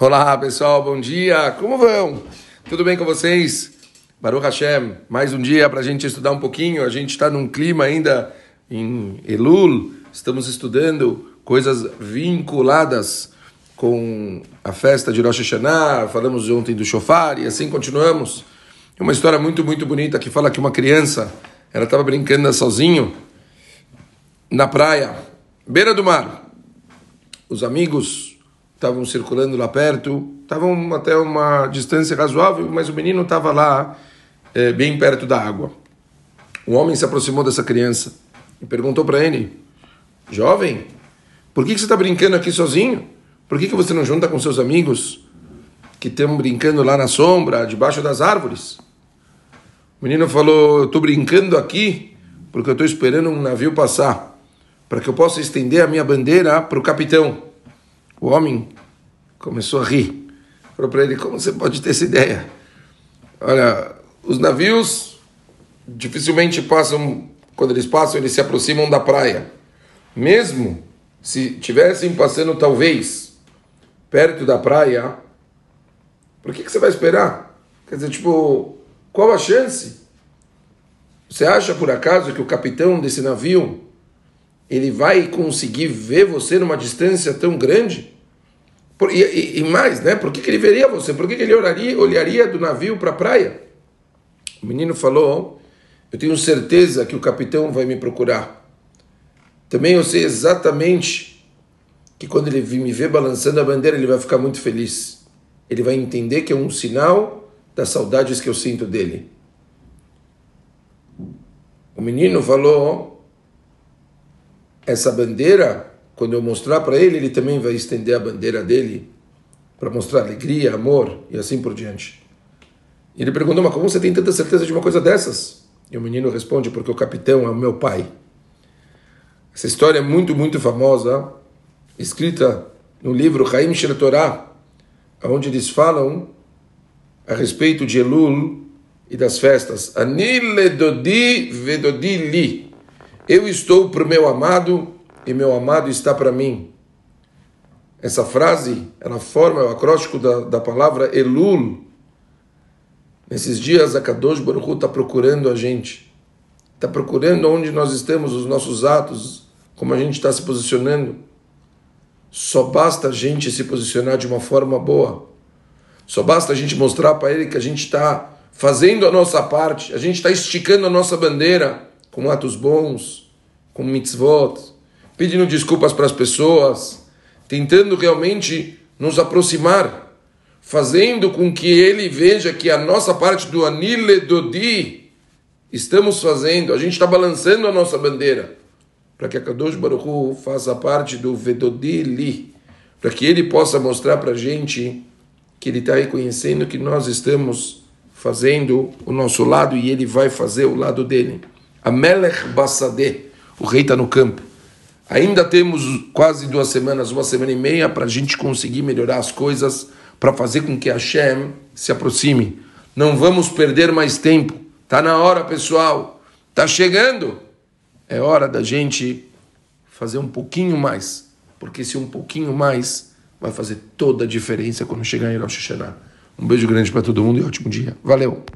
Olá pessoal, bom dia, como vão? Tudo bem com vocês? Baruch Hashem, mais um dia para a gente estudar um pouquinho. A gente está num clima ainda em Elul, estamos estudando coisas vinculadas com a festa de Rosh Hashanah, falamos ontem do Shofar e assim continuamos. É uma história muito, muito bonita que fala que uma criança, ela estava brincando sozinho na praia, beira do mar. Os amigos estavam circulando lá perto, estavam até uma distância razoável, mas o menino estava lá, é, bem perto da água. Um homem se aproximou dessa criança e perguntou para ele: Jovem, por que, que você está brincando aqui sozinho? Por que, que você não junta com seus amigos que estão brincando lá na sombra, debaixo das árvores? O menino falou: Eu estou brincando aqui porque eu estou esperando um navio passar, para que eu possa estender a minha bandeira para o capitão. O homem começou a rir. Falou para ele: Como você pode ter essa ideia? Olha, os navios dificilmente passam, quando eles passam, eles se aproximam da praia. Mesmo se tivessem passando, talvez, perto da praia, por que, que você vai esperar? Quer dizer, tipo, qual a chance? Você acha por acaso que o capitão desse navio ele vai conseguir ver você numa distância tão grande? Por, e, e, mais, né? Por que, que ele veria você? Por que, que ele olharia, olharia do navio para a praia? O menino falou: Eu tenho certeza que o capitão vai me procurar. Também eu sei exatamente que quando ele me ver balançando a bandeira, ele vai ficar muito feliz. Ele vai entender que é um sinal das saudades que eu sinto dele. O menino falou: Essa bandeira quando eu mostrar para ele, ele também vai estender a bandeira dele para mostrar alegria, amor e assim por diante. Ele perguntou: Mas como você tem tanta certeza de uma coisa dessas? E o menino responde: Porque o capitão é o meu pai. Essa história é muito, muito famosa, escrita no livro Chaim Shel Torah, onde eles falam a respeito de Elul e das festas. Anile dodi vedodi li. Eu estou para o meu amado e meu amado está para mim. Essa frase, ela forma o acróstico da, da palavra Elul. Nesses dias, a Kadosh Baruch está procurando a gente. Está procurando onde nós estamos, os nossos atos, como a gente está se posicionando. Só basta a gente se posicionar de uma forma boa. Só basta a gente mostrar para ele que a gente está fazendo a nossa parte, a gente está esticando a nossa bandeira com atos bons, com mitzvot, pedindo desculpas para as pessoas, tentando realmente nos aproximar, fazendo com que ele veja que a nossa parte do Anile Dodi estamos fazendo, a gente está balançando a nossa bandeira, para que a Kadosh Baruch Hu faça parte do Vedodi Li, para que ele possa mostrar para a gente que ele está reconhecendo que nós estamos fazendo o nosso lado e ele vai fazer o lado dele. A Melech Bassadeh, o rei está no campo. Ainda temos quase duas semanas, uma semana e meia, para a gente conseguir melhorar as coisas, para fazer com que a Hashem se aproxime. Não vamos perder mais tempo. Está na hora, pessoal. Está chegando. É hora da gente fazer um pouquinho mais. Porque esse um pouquinho mais vai fazer toda a diferença quando chegar em Rosh Hashanah. Um beijo grande para todo mundo e ótimo dia. Valeu!